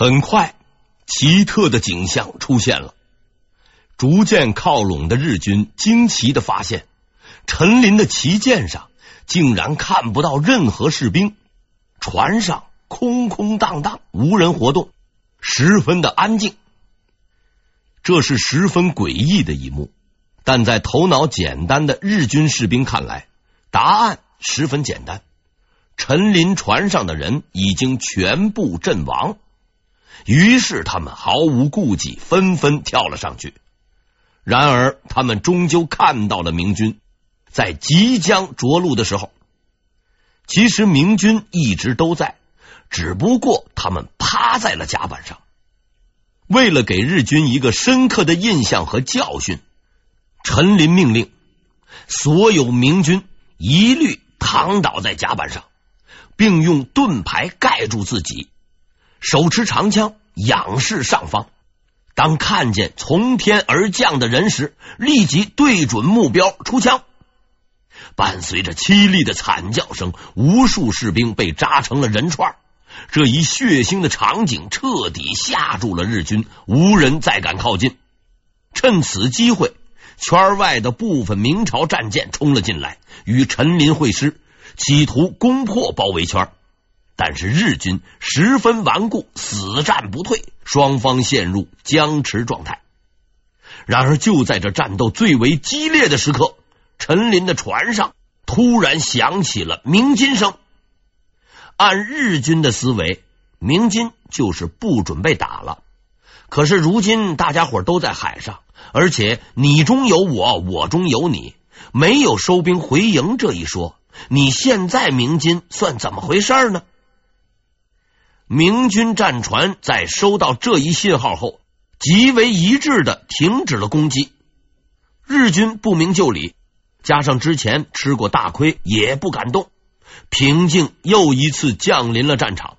很快，奇特的景象出现了。逐渐靠拢的日军惊奇的发现，陈林的旗舰上竟然看不到任何士兵，船上空空荡荡，无人活动，十分的安静。这是十分诡异的一幕，但在头脑简单的日军士兵看来，答案十分简单：陈林船上的人已经全部阵亡。于是他们毫无顾忌，纷纷跳了上去。然而，他们终究看到了明军在即将着陆的时候。其实明军一直都在，只不过他们趴在了甲板上。为了给日军一个深刻的印象和教训，陈林命令所有明军一律躺倒在甲板上，并用盾牌盖住自己，手持长枪，仰视上方。当看见从天而降的人时，立即对准目标出枪。伴随着凄厉的惨叫声，无数士兵被扎成了人串。这一血腥的场景彻底吓住了日军，无人再敢靠近。趁此机会，圈外的部分明朝战舰冲了进来，与陈林会师，企图攻破包围圈。但是日军十分顽固，死战不退，双方陷入僵持状态。然而，就在这战斗最为激烈的时刻，陈林的船上突然响起了鸣金声。按日军的思维，鸣金就是不准备打了。可是如今大家伙都在海上，而且你中有我，我中有你，没有收兵回营这一说。你现在鸣金算怎么回事呢？明军战船在收到这一信号后，极为一致的停止了攻击。日军不明就里，加上之前吃过大亏，也不敢动。平静又一次降临了战场。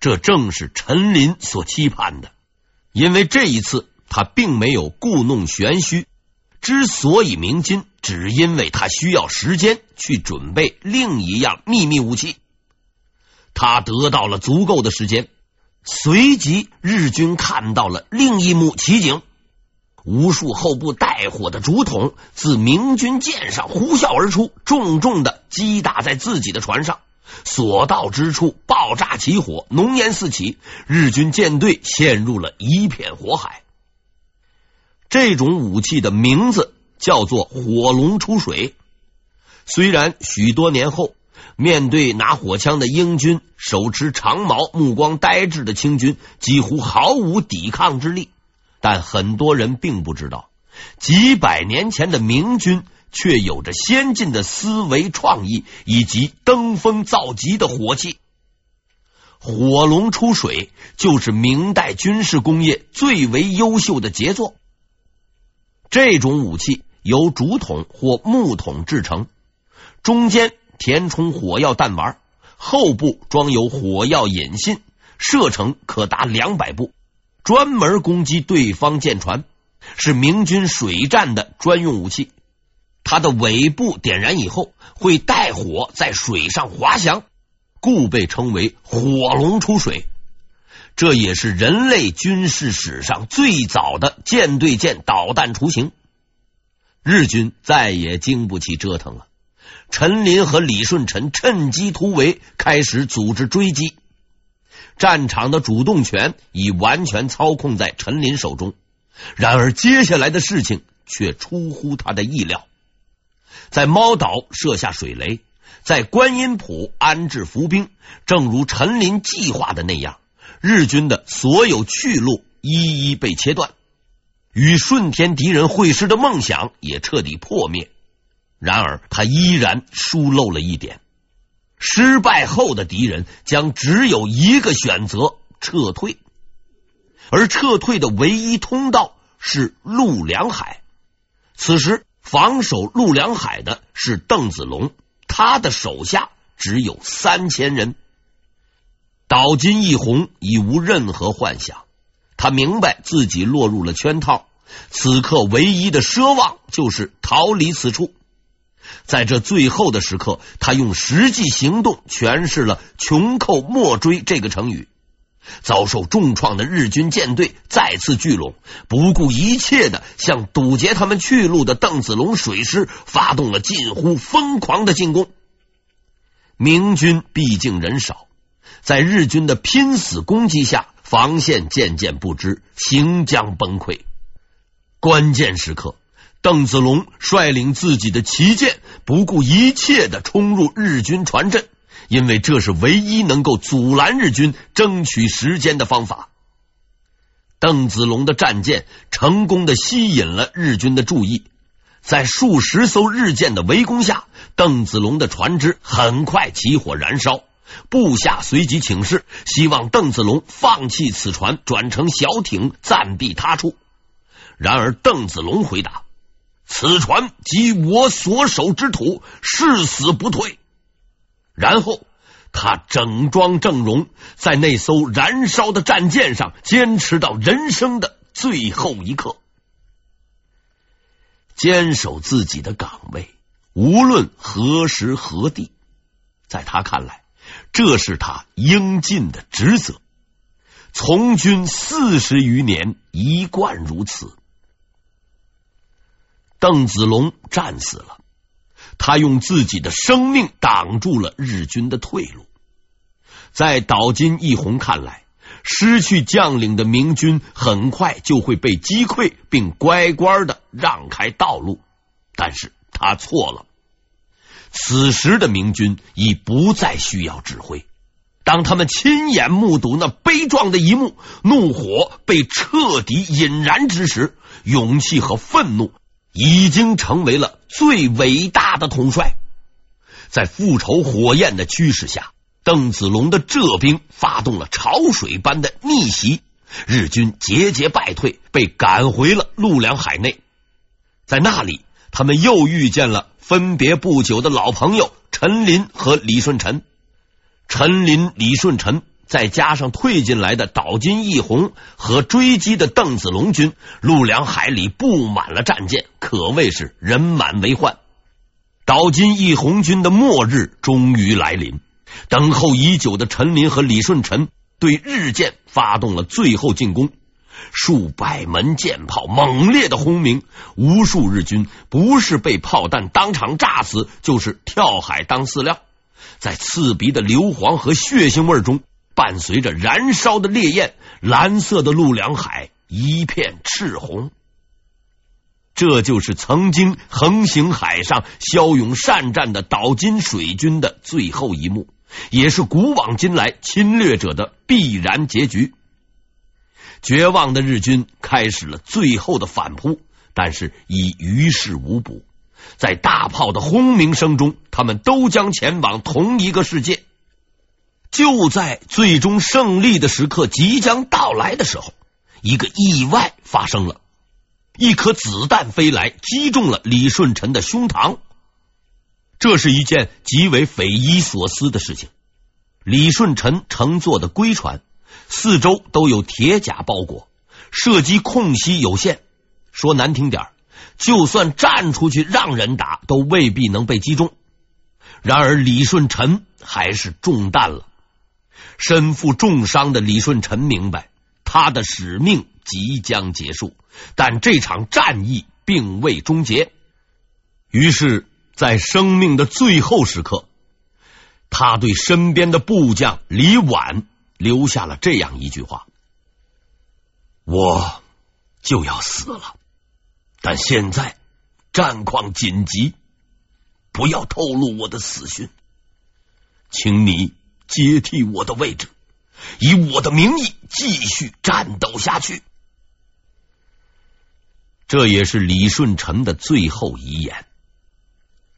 这正是陈林所期盼的，因为这一次他并没有故弄玄虚。之所以鸣金，只因为他需要时间去准备另一样秘密武器。他得到了足够的时间，随即日军看到了另一幕奇景：无数后部带火的竹筒自明军舰上呼啸而出，重重的击打在自己的船上，所到之处爆炸起火，浓烟四起，日军舰队陷入了一片火海。这种武器的名字叫做“火龙出水”。虽然许多年后。面对拿火枪的英军，手持长矛、目光呆滞的清军，几乎毫无抵抗之力。但很多人并不知道，几百年前的明军却有着先进的思维创意以及登峰造极的火器。火龙出水就是明代军事工业最为优秀的杰作。这种武器由竹筒或木筒制成，中间。填充火药弹丸，后部装有火药引信，射程可达两百步，专门攻击对方舰船，是明军水战的专用武器。它的尾部点燃以后会带火在水上滑翔，故被称为“火龙出水”。这也是人类军事史上最早的舰对舰导弹雏形。日军再也经不起折腾了。陈林和李顺臣趁机突围，开始组织追击。战场的主动权已完全操控在陈林手中。然而，接下来的事情却出乎他的意料。在猫岛设下水雷，在观音埔安置伏兵，正如陈林计划的那样，日军的所有去路一一被切断，与顺天敌人会师的梦想也彻底破灭。然而，他依然疏漏了一点：失败后的敌人将只有一个选择——撤退。而撤退的唯一通道是陆良海。此时，防守陆良海的是邓子龙，他的手下只有三千人。岛津义弘已无任何幻想，他明白自己落入了圈套，此刻唯一的奢望就是逃离此处。在这最后的时刻，他用实际行动诠释了“穷寇莫追”这个成语。遭受重创的日军舰队再次聚拢，不顾一切的向堵截他们去路的邓子龙水师发动了近乎疯狂的进攻。明军毕竟人少，在日军的拼死攻击下，防线渐渐不支，行将崩溃。关键时刻，邓子龙率领自己的旗舰，不顾一切的冲入日军船阵。因为这是唯一能够阻拦日军争取时间的方法。邓子龙的战舰成功的吸引了日军的注意，在数十艘日舰的围攻下，邓子龙的船只很快起火燃烧。部下随即请示，希望邓子龙放弃此船，转乘小艇，暂避他处。然而，邓子龙回答：“此船即我所守之土，誓死不退。”然后，他整装正容，在那艘燃烧的战舰上坚持到人生的最后一刻，坚守自己的岗位，无论何时何地，在他看来，这是他应尽的职责。从军四十余年，一贯如此。邓子龙战死了。他用自己的生命挡住了日军的退路。在岛津义弘看来，失去将领的明军很快就会被击溃，并乖乖的让开道路。但是他错了。此时的明军已不再需要指挥。当他们亲眼目睹那悲壮的一幕，怒火被彻底引燃之时，勇气和愤怒。已经成为了最伟大的统帅，在复仇火焰的驱使下，邓子龙的浙兵发动了潮水般的逆袭，日军节节败退，被赶回了陆良海内。在那里，他们又遇见了分别不久的老朋友陈林和李舜臣。陈林、李舜臣。再加上退进来的岛津义弘和追击的邓子龙军，陆良海里布满了战舰，可谓是人满为患。岛津义弘军的末日终于来临，等候已久的陈林和李舜臣对日舰发动了最后进攻，数百门舰炮猛烈的轰鸣，无数日军不是被炮弹当场炸死，就是跳海当饲料，在刺鼻的硫磺和血腥味中。伴随着燃烧的烈焰，蓝色的陆良海一片赤红。这就是曾经横行海上、骁勇善战的岛津水军的最后一幕，也是古往今来侵略者的必然结局。绝望的日军开始了最后的反扑，但是已于事无补。在大炮的轰鸣声中，他们都将前往同一个世界。就在最终胜利的时刻即将到来的时候，一个意外发生了。一颗子弹飞来，击中了李舜臣的胸膛。这是一件极为匪夷所思的事情。李舜臣乘坐的龟船，四周都有铁甲包裹，射击空隙有限。说难听点，就算站出去让人打，都未必能被击中。然而李舜臣还是中弹了。身负重伤的李舜臣明白，他的使命即将结束，但这场战役并未终结。于是，在生命的最后时刻，他对身边的部将李琬留下了这样一句话：“我就要死了，但现在战况紧急，不要透露我的死讯，请你。”接替我的位置，以我的名义继续战斗下去。这也是李舜臣的最后遗言。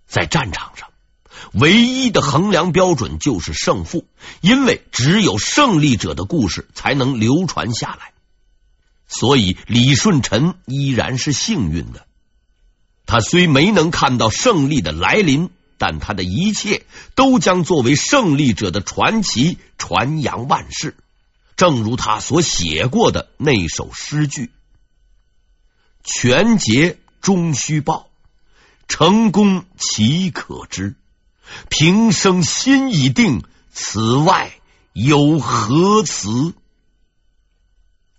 在战场上，唯一的衡量标准就是胜负，因为只有胜利者的故事才能流传下来。所以，李舜臣依然是幸运的。他虽没能看到胜利的来临。但他的一切都将作为胜利者的传奇传扬万世，正如他所写过的那首诗句：“全节终须报，成功岂可知？平生心已定，此外有何辞？”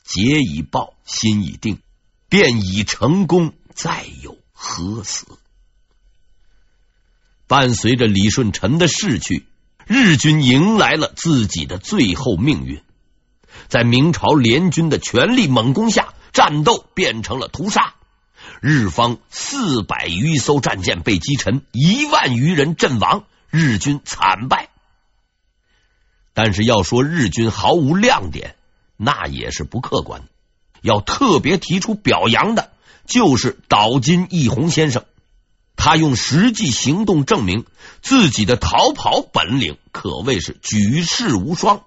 结已报，心已定，便已成功，再有何死？伴随着李舜臣的逝去，日军迎来了自己的最后命运。在明朝联军的全力猛攻下，战斗变成了屠杀。日方四百余艘战舰被击沉，一万余人阵亡，日军惨败。但是要说日军毫无亮点，那也是不客观的。要特别提出表扬的，就是岛津义弘先生。他用实际行动证明自己的逃跑本领可谓是举世无双。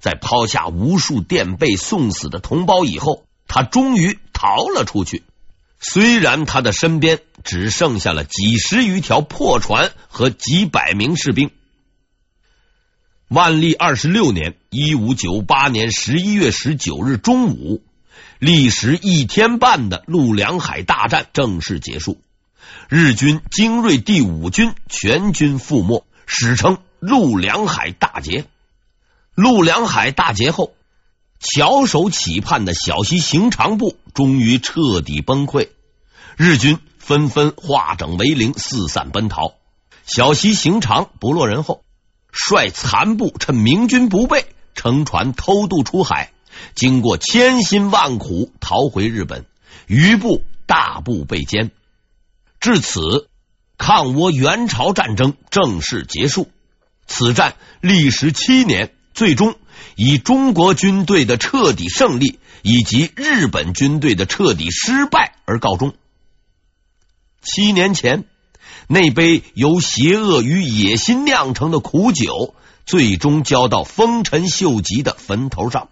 在抛下无数垫背送死的同胞以后，他终于逃了出去。虽然他的身边只剩下了几十余条破船和几百名士兵。万历二十六年（一五九八年）十一月十九日中午，历时一天半的陆良海大战正式结束。日军精锐第五军全军覆没，史称陆良海大捷。陆良海大捷后，翘首企盼的小西行长部终于彻底崩溃，日军纷纷化整为零，四散奔逃。小西行长不落人后，率残部趁明军不备，乘船偷渡出海，经过千辛万苦逃回日本，余部大部被歼。至此，抗倭援朝战争正式结束。此战历时七年，最终以中国军队的彻底胜利以及日本军队的彻底失败而告终。七年前，那杯由邪恶与野心酿成的苦酒，最终浇到丰臣秀吉的坟头上，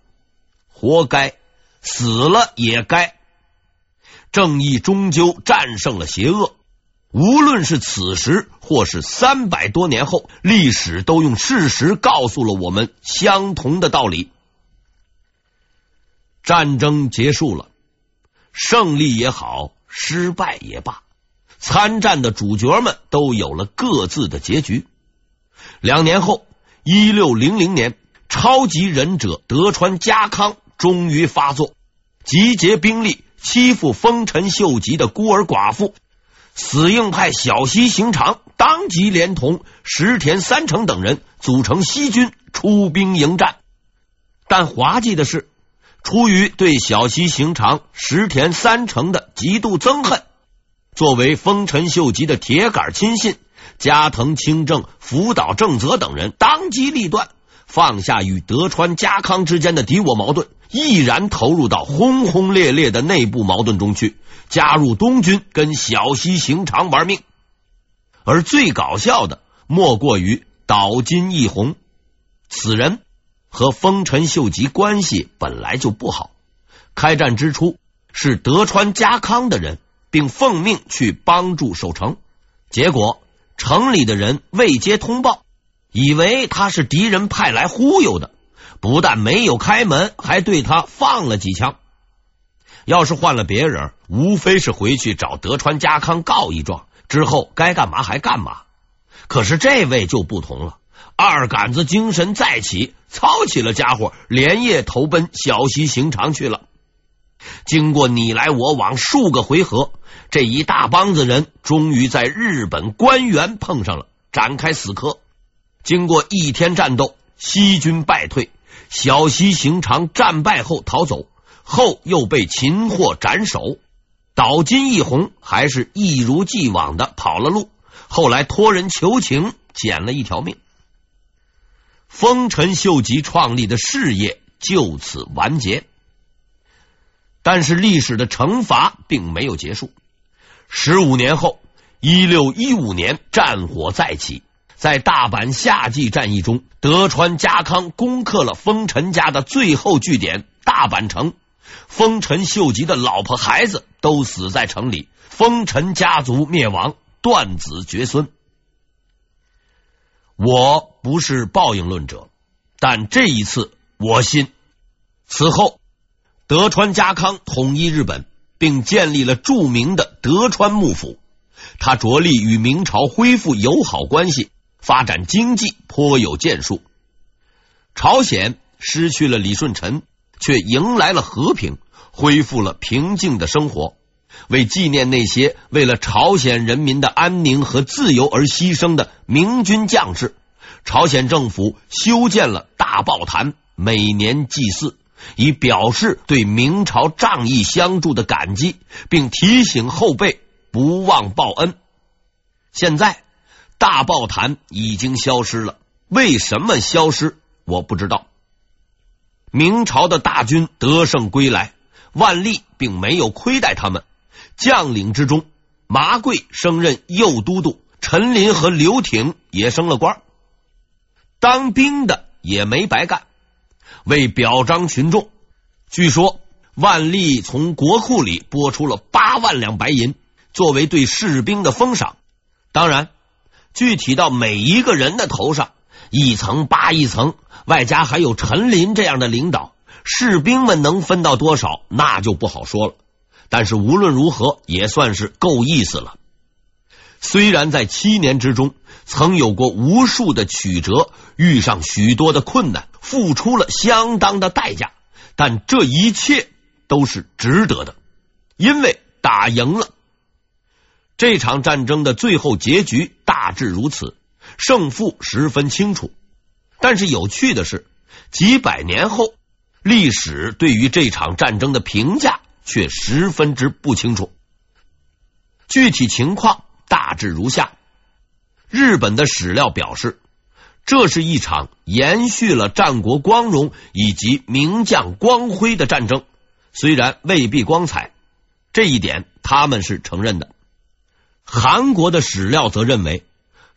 活该，死了也该。正义终究战胜了邪恶。无论是此时，或是三百多年后，历史都用事实告诉了我们相同的道理。战争结束了，胜利也好，失败也罢，参战的主角们都有了各自的结局。两年后，一六零零年，超级忍者德川家康终于发作，集结兵力欺负丰臣秀吉的孤儿寡妇。死硬派小西行长当即连同石田三成等人组成西军出兵迎战，但滑稽的是，出于对小西行长、石田三成的极度憎恨，作为丰臣秀吉的铁杆亲信，加藤清正、福岛正则等人当机立断，放下与德川家康之间的敌我矛盾，毅然投入到轰轰烈烈的内部矛盾中去。加入东军跟小西行长玩命，而最搞笑的莫过于岛津义弘。此人和丰臣秀吉关系本来就不好，开战之初是德川家康的人，并奉命去帮助守城。结果城里的人未接通报，以为他是敌人派来忽悠的，不但没有开门，还对他放了几枪。要是换了别人，无非是回去找德川家康告一状，之后该干嘛还干嘛。可是这位就不同了，二杆子精神再起，操起了家伙，连夜投奔小西行长去了。经过你来我往数个回合，这一大帮子人终于在日本官员碰上了，展开死磕。经过一天战斗，西军败退，小西行长战败后逃走。后又被擒获斩首，岛津义弘还是一如既往的跑了路。后来托人求情，捡了一条命。丰臣秀吉创立的事业就此完结。但是历史的惩罚并没有结束。十五年后，一六一五年，战火再起，在大阪夏季战役中，德川家康攻克了丰臣家的最后据点大阪城。丰臣秀吉的老婆孩子都死在城里，丰臣家族灭亡，断子绝孙。我不是报应论者，但这一次我信。此后，德川家康统一日本，并建立了著名的德川幕府。他着力与明朝恢复友好关系，发展经济颇有建树。朝鲜失去了李舜臣。却迎来了和平，恢复了平静的生活。为纪念那些为了朝鲜人民的安宁和自由而牺牲的明军将士，朝鲜政府修建了大报坛，每年祭祀，以表示对明朝仗义相助的感激，并提醒后辈不忘报恩。现在大报坛已经消失了，为什么消失？我不知道。明朝的大军得胜归来，万历并没有亏待他们。将领之中，麻贵升任右都督，陈林和刘挺也升了官。当兵的也没白干。为表彰群众，据说万历从国库里拨出了八万两白银，作为对士兵的封赏。当然，具体到每一个人的头上，一层扒一层，外加还有陈林这样的领导，士兵们能分到多少，那就不好说了。但是无论如何，也算是够意思了。虽然在七年之中，曾有过无数的曲折，遇上许多的困难，付出了相当的代价，但这一切都是值得的，因为打赢了。这场战争的最后结局大致如此，胜负十分清楚。但是有趣的是，几百年后，历史对于这场战争的评价却十分之不清楚。具体情况大致如下。日本的史料表示，这是一场延续了战国光荣以及名将光辉的战争，虽然未必光彩，这一点他们是承认的。韩国的史料则认为，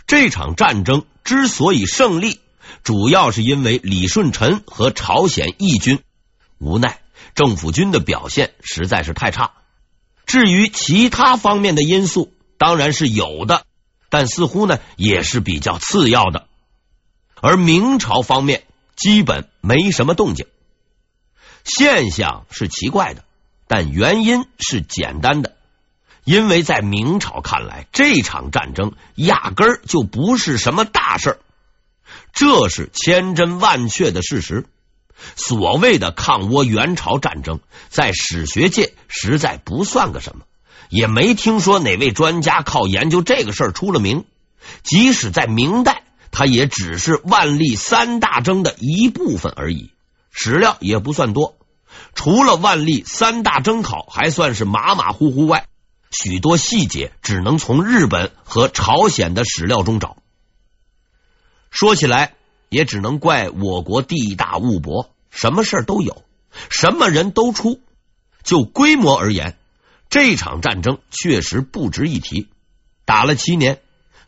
这场战争之所以胜利，主要是因为李舜臣和朝鲜义军，无奈政府军的表现实在是太差。至于其他方面的因素，当然是有的。但似乎呢，也是比较次要的。而明朝方面基本没什么动静，现象是奇怪的，但原因是简单的，因为在明朝看来，这场战争压根儿就不是什么大事儿，这是千真万确的事实。所谓的抗倭援朝战争，在史学界实在不算个什么。也没听说哪位专家靠研究这个事儿出了名。即使在明代，它也只是万历三大征的一部分而已，史料也不算多。除了万历三大征考还算是马马虎虎外，许多细节只能从日本和朝鲜的史料中找。说起来，也只能怪我国地大物博，什么事儿都有，什么人都出。就规模而言。这场战争确实不值一提，打了七年，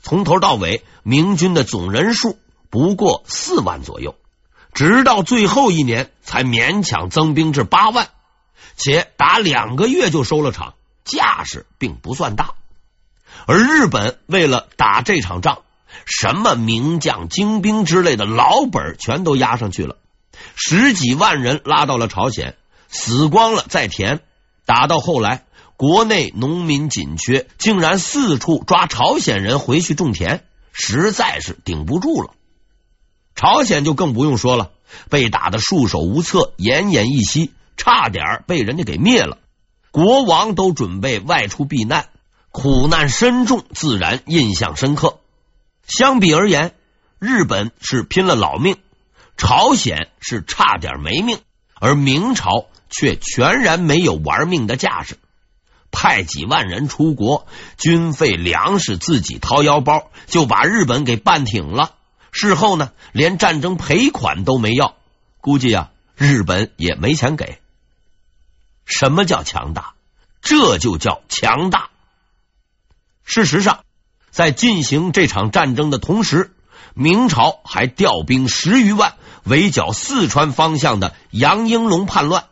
从头到尾，明军的总人数不过四万左右，直到最后一年才勉强增兵至八万，且打两个月就收了场，架势并不算大。而日本为了打这场仗，什么名将、精兵之类的老本全都压上去了，十几万人拉到了朝鲜，死光了再填，打到后来。国内农民紧缺，竟然四处抓朝鲜人回去种田，实在是顶不住了。朝鲜就更不用说了，被打得束手无策，奄奄一息，差点被人家给灭了。国王都准备外出避难，苦难深重，自然印象深刻。相比而言，日本是拼了老命，朝鲜是差点没命，而明朝却全然没有玩命的架势。派几万人出国，军费粮食自己掏腰包，就把日本给办挺了。事后呢，连战争赔款都没要，估计啊，日本也没钱给。什么叫强大？这就叫强大。事实上，在进行这场战争的同时，明朝还调兵十余万围剿四川方向的杨英龙叛乱。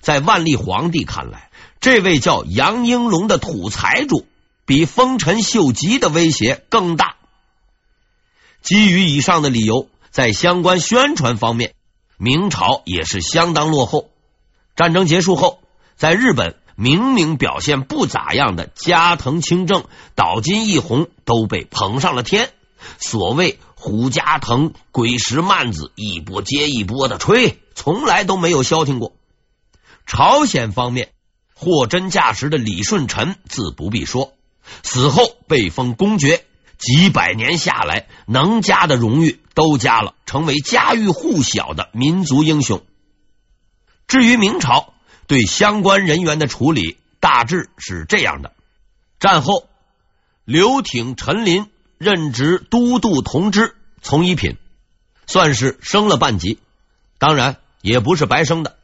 在万历皇帝看来，这位叫杨英龙的土财主，比丰臣秀吉的威胁更大。基于以上的理由，在相关宣传方面，明朝也是相当落后。战争结束后，在日本明明表现不咋样的加藤清正、岛津义弘都被捧上了天。所谓虎加藤、鬼石曼子一波接一波的吹，从来都没有消停过。朝鲜方面，货真价实的李舜臣自不必说，死后被封公爵，几百年下来，能加的荣誉都加了，成为家喻户晓的民族英雄。至于明朝对相关人员的处理，大致是这样的：战后，刘挺、陈琳任职都督同知，从一品，算是升了半级，当然也不是白升的。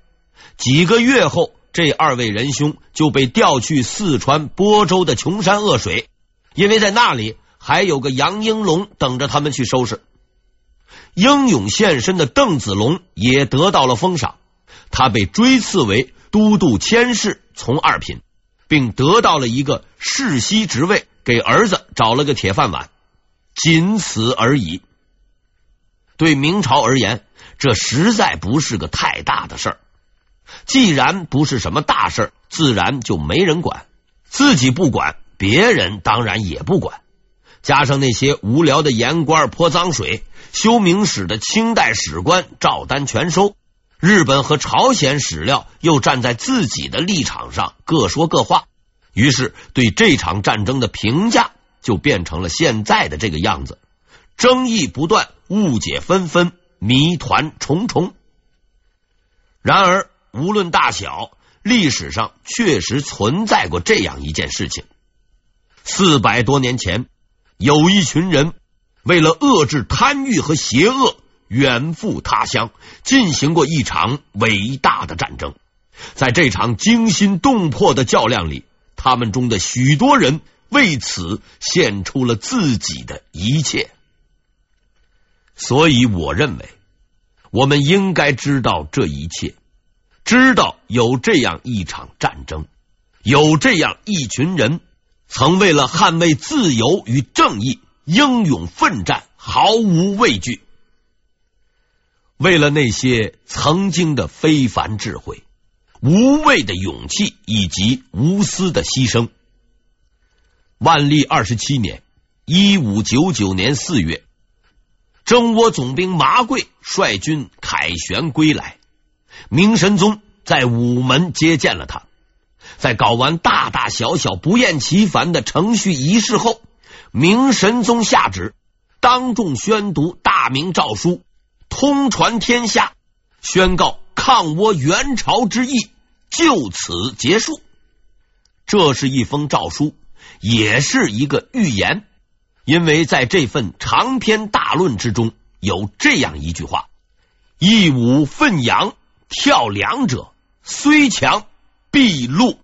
几个月后，这二位仁兄就被调去四川播州的穷山恶水，因为在那里还有个杨英龙等着他们去收拾。英勇献身的邓子龙也得到了封赏，他被追赐为都督佥事，从二品，并得到了一个世袭职位，给儿子找了个铁饭碗，仅此而已。对明朝而言，这实在不是个太大的事儿。既然不是什么大事儿，自然就没人管。自己不管，别人当然也不管。加上那些无聊的言官泼脏水，修明史的清代史官照单全收。日本和朝鲜史料又站在自己的立场上各说各话，于是对这场战争的评价就变成了现在的这个样子：争议不断，误解纷纷，谜团重重。然而。无论大小，历史上确实存在过这样一件事情：四百多年前，有一群人为了遏制贪欲和邪恶，远赴他乡，进行过一场伟大的战争。在这场惊心动魄的较量里，他们中的许多人为此献出了自己的一切。所以，我认为我们应该知道这一切。知道有这样一场战争，有这样一群人曾为了捍卫自由与正义英勇奋战，毫无畏惧；为了那些曾经的非凡智慧、无畏的勇气以及无私的牺牲。万历二十七年（一五九九年四月），征倭总兵麻贵率军凯旋归来。明神宗在午门接见了他，在搞完大大小小不厌其烦的程序仪式后，明神宗下旨当众宣读大明诏书，通传天下，宣告抗倭援朝之役就此结束。这是一封诏书，也是一个预言，因为在这份长篇大论之中有这样一句话：“义武奋扬。”跳梁者虽强必戮。